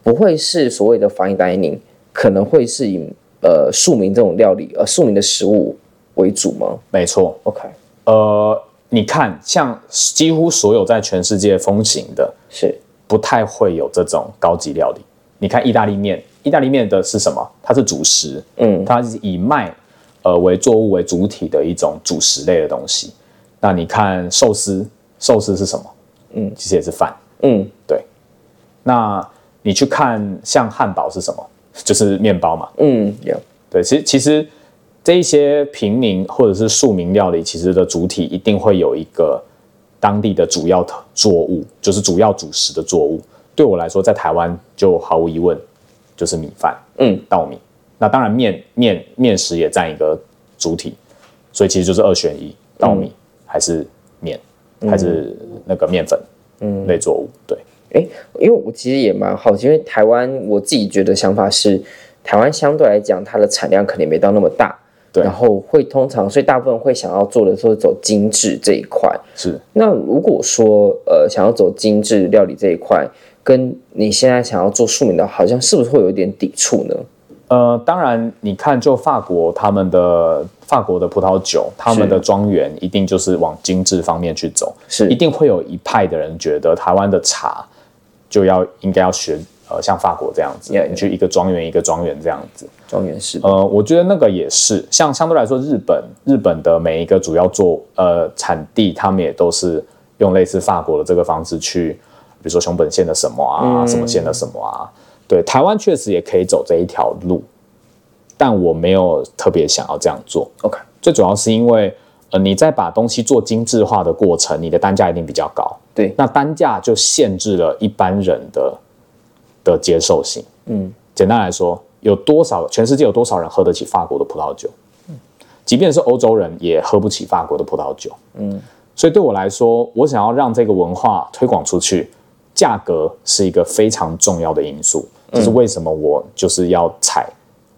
不会是所谓的 fine dining，可能会是以呃庶民这种料理，呃庶民的食物为主吗？没错。OK，呃，你看，像几乎所有在全世界风行的，是不太会有这种高级料理。你看意大利面。意大利面的是什么？它是主食，嗯，它是以麦呃为作物为主体的一种主食类的东西。那你看寿司，寿司是什么？嗯，其实也是饭，嗯，对。那你去看像汉堡是什么？就是面包嘛，嗯，有。对，其实其实这一些平民或者是庶民料理，其实的主体一定会有一个当地的主要作物，就是主要主食的作物。对我来说，在台湾就毫无疑问。就是米饭，嗯，稻米，那当然面面面食也占一个主体，所以其实就是二选一，稻米还是面，嗯、还是那个面粉，嗯，类作物，对，哎、欸，因为我其实也蛮好奇，因为台湾我自己觉得想法是，台湾相对来讲它的产量肯定没到那么大，对，然后会通常，所以大部分会想要做的说走精致这一块，是，那如果说呃想要走精致料理这一块。跟你现在想要做庶民的，好像是不是会有一点抵触呢？呃，当然，你看，就法国他们的法国的葡萄酒，他们的庄园一定就是往精致方面去走，是一定会有一派的人觉得台湾的茶就要应该要学呃像法国这样子，yeah, yeah. 你去一个庄园一个庄园这样子，庄园式。呃，我觉得那个也是，像相对来说，日本日本的每一个主要做呃产地，他们也都是用类似法国的这个方式去。比如说熊本县的什么啊，什么县的什么啊，对，台湾确实也可以走这一条路，但我没有特别想要这样做。OK，最主要是因为，呃，你在把东西做精致化的过程，你的单价一定比较高。对，那单价就限制了一般人的的接受性。嗯，简单来说，有多少全世界有多少人喝得起法国的葡萄酒？嗯，即便是欧洲人也喝不起法国的葡萄酒。嗯，所以对我来说，我想要让这个文化推广出去，价格是一个非常重要的因素。这是为什么我就是要踩。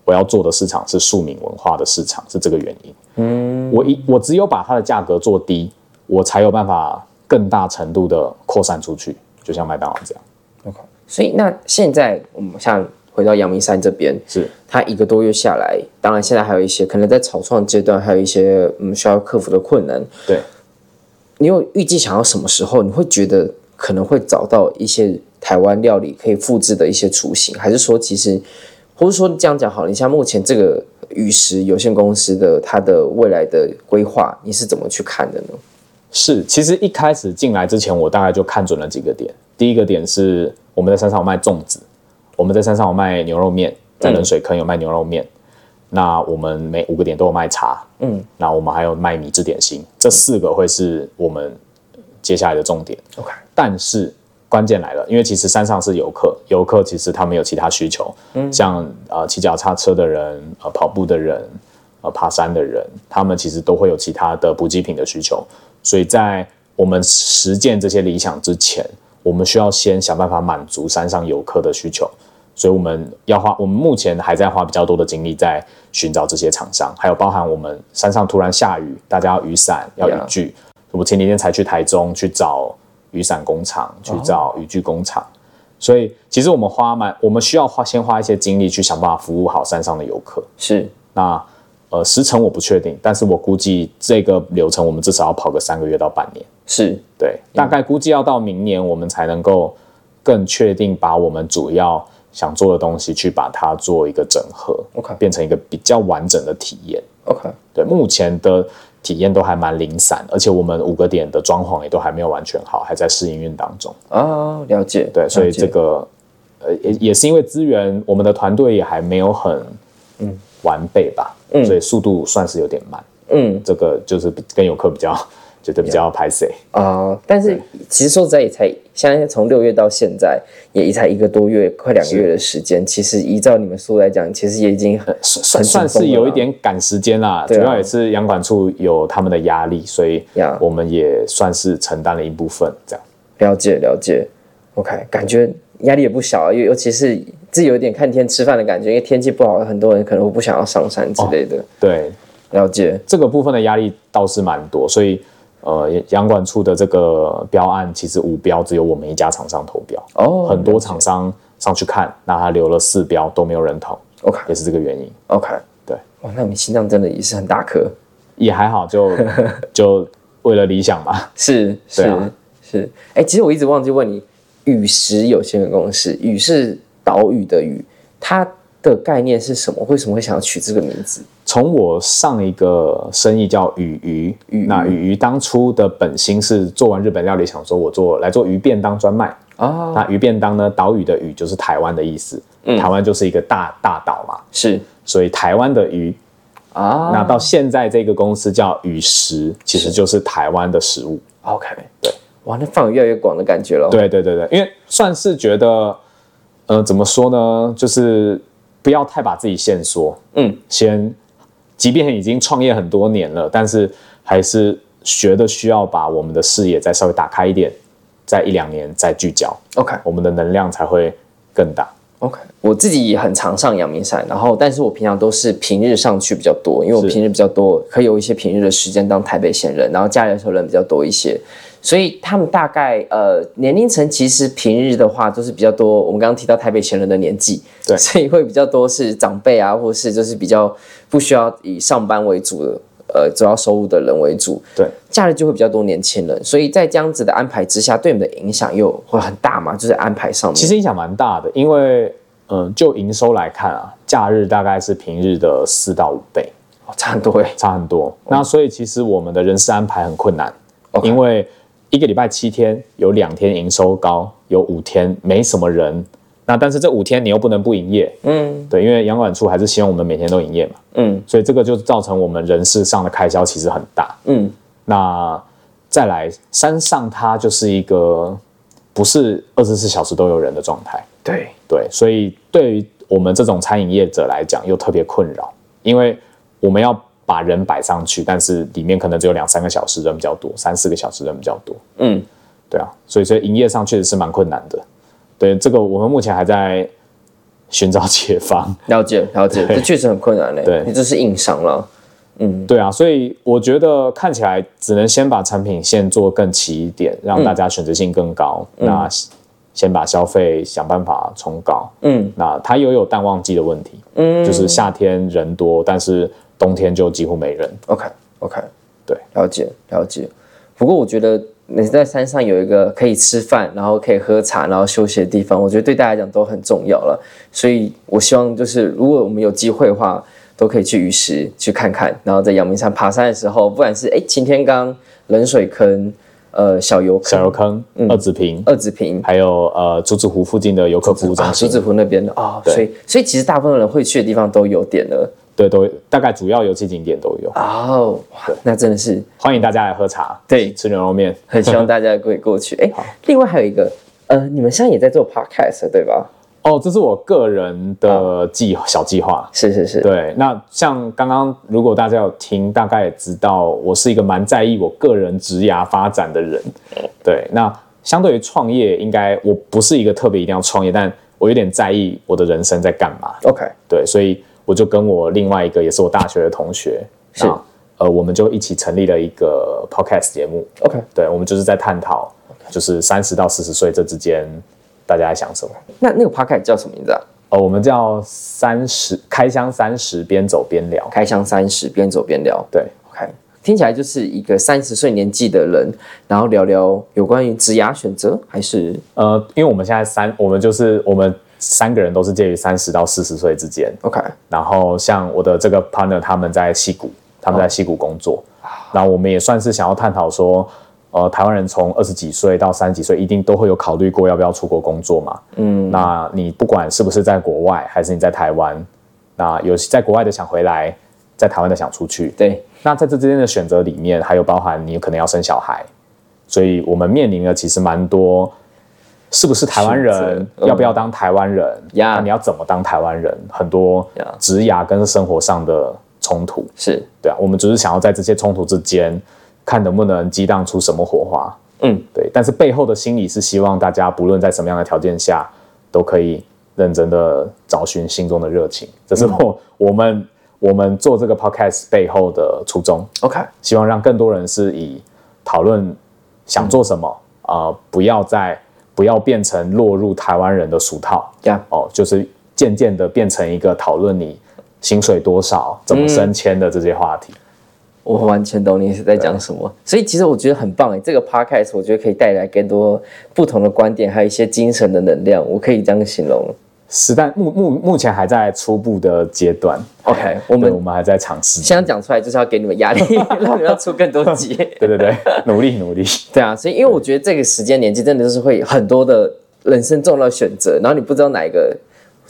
我要做的市场是庶民文化的市场，是这个原因。嗯，我一我只有把它的价格做低，我才有办法更大程度的扩散出去，就像麦当劳这样。OK，所以那现在我们像回到阳明山这边，是它一个多月下来，当然现在还有一些可能在草创阶段，还有一些嗯需要克服的困难。对，你有预计想要什么时候？你会觉得可能会找到一些台湾料理可以复制的一些雏形，还是说其实？或者说这样讲好了，你像目前这个宇食有限公司的它的未来的规划，你是怎么去看的呢？是，其实一开始进来之前，我大概就看准了几个点。第一个点是我们在山上有卖粽子，我们在山上有卖牛肉面，在冷水坑有卖牛肉面。嗯、那我们每五个点都有卖茶，嗯，那我们还有卖米制点心，这四个会是我们接下来的重点。OK，但是。关键来了，因为其实山上是游客，游客其实他们有其他需求，嗯，像呃骑脚踏车的人，呃跑步的人，呃爬山的人，他们其实都会有其他的补给品的需求，所以在我们实践这些理想之前，我们需要先想办法满足山上游客的需求，所以我们要花，我们目前还在花比较多的精力在寻找这些厂商，还有包含我们山上突然下雨，大家要雨伞要雨具，我前几天才去台中去找。雨伞工厂去找雨具工厂，所以其实我们花蛮，我们需要花先花一些精力去想办法服务好山上的游客。是，那呃时程我不确定，但是我估计这个流程我们至少要跑个三个月到半年。是对，大概估计要到明年我们才能够更确定把我们主要想做的东西去把它做一个整合，OK，变成一个比较完整的体验。OK，对，目前的。体验都还蛮零散，而且我们五个点的装潢也都还没有完全好，还在试营运当中。哦，了解。对，所以这个呃也也是因为资源，我们的团队也还没有很嗯完备吧，嗯，所以速度算是有点慢。嗯，这个就是跟游客比较。觉得比较拍谢啊，但是其实说实在也才现在从六月到现在也才一个多月，快两个月的时间。其实依照你们说来讲，其实也已经很算算是有一点赶时间啦。主要也是阳管处有他们的压力，所以我们也算是承担了一部分。这样了解了解，OK，感觉压力也不小啊，尤尤其是自己有点看天吃饭的感觉，因为天气不好，很多人可能会不想要上山之类的。对，了解这个部分的压力倒是蛮多，所以。呃，洋管处的这个标案，其实五标只有我们一家厂商投标哦，很多厂商上去看，那他留了四标都没有人投，OK，也是这个原因，OK，对，哇，那你心脏真的也是很大颗，也还好，就 <laughs> 就为了理想嘛，<laughs> 是是是，哎、欸，其实我一直忘记问你，宇石有限公司，宇是岛屿的宇，它的概念是什么？为什么会想要取这个名字？从我上一个生意叫雨鱼，鱼那雨鱼当初的本心是做完日本料理，想说我做来做鱼便当专卖啊。哦、那鱼便当呢，岛屿的屿就是台湾的意思，嗯、台湾就是一个大大岛嘛，是，所以台湾的鱼啊。那到现在这个公司叫宇食，其实就是台湾的食物。OK，对，哇，那范围越来越广的感觉了。对对对对，因为算是觉得，呃，怎么说呢，就是不要太把自己限缩，嗯，先。即便已经创业很多年了，但是还是觉得需要把我们的视野再稍微打开一点，再一两年再聚焦，OK，我们的能量才会更大。OK，我自己也很常上阳明山，然后但是我平常都是平日上去比较多，因为我平日比较多，可以有一些平日的时间当台北闲人，然后假日的时候人比较多一些。所以他们大概呃年龄层其实平日的话都是比较多，我们刚刚提到台北前人的年纪，对，所以会比较多是长辈啊，或是就是比较不需要以上班为主的呃主要收入的人为主，对，假日就会比较多年轻人，所以在这样子的安排之下，对你们的影响又会很大嘛，就是安排上面，其实影响蛮大的，因为嗯、呃、就营收来看啊，假日大概是平日的四到五倍，哦，差很多哎，差很多，哦、那所以其实我们的人事安排很困难.因为。一个礼拜七天，有两天营收高，有五天没什么人，那但是这五天你又不能不营业，嗯，对，因为阳管处还是希望我们每天都营业嘛，嗯，所以这个就造成我们人事上的开销其实很大，嗯，那再来山上它就是一个不是二十四小时都有人的状态，对。对，所以对于我们这种餐饮业者来讲又特别困扰，因为我们要把人摆上去，但是里面可能只有两三个小时人比较多，三四个小时人比较多，嗯，对啊，所以所以营业上确实是蛮困难的。对，这个我们目前还在寻找解方。<laughs> 了解，了解，这确实很困难嘞。对，你这是硬伤了。嗯，对啊，所以我觉得看起来只能先把产品线做更齐一点，让大家选择性更高。嗯、那先把消费想办法冲高。嗯，那它又有淡旺季的问题。嗯，就是夏天人多，但是冬天就几乎没人。OK，OK，okay, okay, 对，了解，了解。不过我觉得。你在山上有一个可以吃饭，然后可以喝茶，然后休息的地方，我觉得对大家来讲都很重要了。所以我希望就是，如果我们有机会的话，都可以去鱼石去看看。然后在阳明山爬山的时候，不管是哎擎天岗、冷水坑、呃小油小油坑、嗯、二子坪、二子坪，还有呃竹子湖附近的游客服务中心，竹子湖那边的啊、哦，所以所以其实大部分人会去的地方都有点了。对，都大概主要游憩景点都有哦。那真的是欢迎大家来喝茶，对，吃牛肉面，很希望大家可以过去。<laughs> 哎，另外还有一个，呃，你们现在也在做 podcast 对吧？哦，这是我个人的计小计划，是是是。对，那像刚刚如果大家有听，大概也知道我是一个蛮在意我个人职涯发展的人。对，那相对于创业，应该我不是一个特别一定要创业，但我有点在意我的人生在干嘛。OK，对，所以。我就跟我另外一个也是我大学的同学，是，呃，我们就一起成立了一个 podcast 节目。OK，对，我们就是在探讨，就是三十到四十岁这之间，大家在想什么。那那个 podcast 叫什么名字啊？呃，我们叫三十开箱三十边走边聊，开箱三十边走边聊。对，OK，听起来就是一个三十岁年纪的人，然后聊聊有关于职涯选择，还是呃，因为我们现在三，我们就是我们。三个人都是介于三十到四十岁之间，OK。然后像我的这个 partner，他们在矽谷，他们在矽谷工作。然后我们也算是想要探讨说，呃，台湾人从二十几岁到三十几岁，一定都会有考虑过要不要出国工作嘛。嗯。那你不管是不是在国外，还是你在台湾，那有在国外的想回来，在台湾的想出去。对。那在这之间的选择里面，还有包含你可能要生小孩，所以我们面临的其实蛮多。是不是台湾人？要不要当台湾人？呀、嗯，那你要怎么当台湾人？很多职涯跟生活上的冲突是对啊。我们只是想要在这些冲突之间，看能不能激荡出什么火花。嗯，对。但是背后的心理是希望大家不论在什么样的条件下，都可以认真的找寻心中的热情。这是我、嗯、我们我们做这个 podcast 背后的初衷。OK，希望让更多人是以讨论想做什么啊、嗯呃，不要再。不要变成落入台湾人的俗套，这样哦，就是渐渐的变成一个讨论你薪水多少、怎么升迁的这些话题。我完全懂你是在讲什么，所以其实我觉得很棒哎，这个 podcast 我觉得可以带来更多不同的观点，还有一些精神的能量，我可以这样形容。实在目目目前还在初步的阶段，OK，我们我们还在尝试。现在讲出来就是要给你们压力，<laughs> 让你们要出更多集。对对对，努力努力。对啊，所以因为我觉得这个时间年纪真的就是会很多的人生重要选择，然后你不知道哪一个。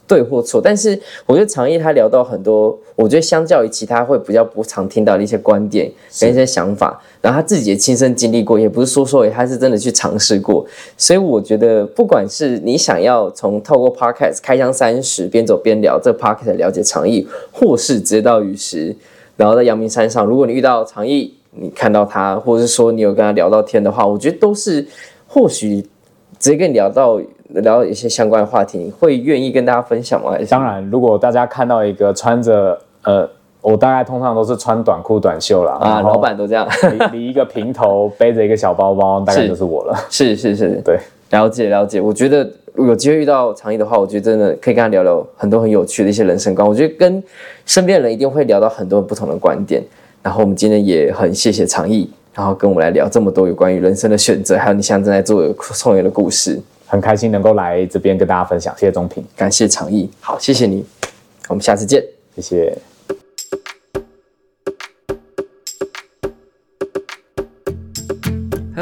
对或错，但是我觉得长毅他聊到很多，我觉得相较于其他会比较不常听到的一些观点跟一些想法，然后他自己也亲身经历过，也不是说说，他是真的去尝试过，所以我觉得不管是你想要从透过 podcast 开箱三十边走边聊这 podcast 了解长毅，或是直接到雨石，然后在阳明山上，如果你遇到长毅，你看到他，或者是说你有跟他聊到天的话，我觉得都是或许直接跟你聊到。聊一些相关的话题，你会愿意跟大家分享吗？当然，如果大家看到一个穿着呃，我大概通常都是穿短裤短袖啦。啊，老板都这样，理一个平头，背着一个小包包，大概就是我了。是是是，对，了解了解。我觉得有机会遇到长毅的话，我觉得真的可以跟他聊聊很多很有趣的一些人生观。我觉得跟身边的人一定会聊到很多不同的观点。然后我们今天也很谢谢长毅，然后跟我们来聊这么多有关于人生的选择，还有你现在正在做的创业的故事。很开心能够来这边跟大家分享，谢谢中平，感谢长毅，好，谢谢你，我们下次见，谢谢。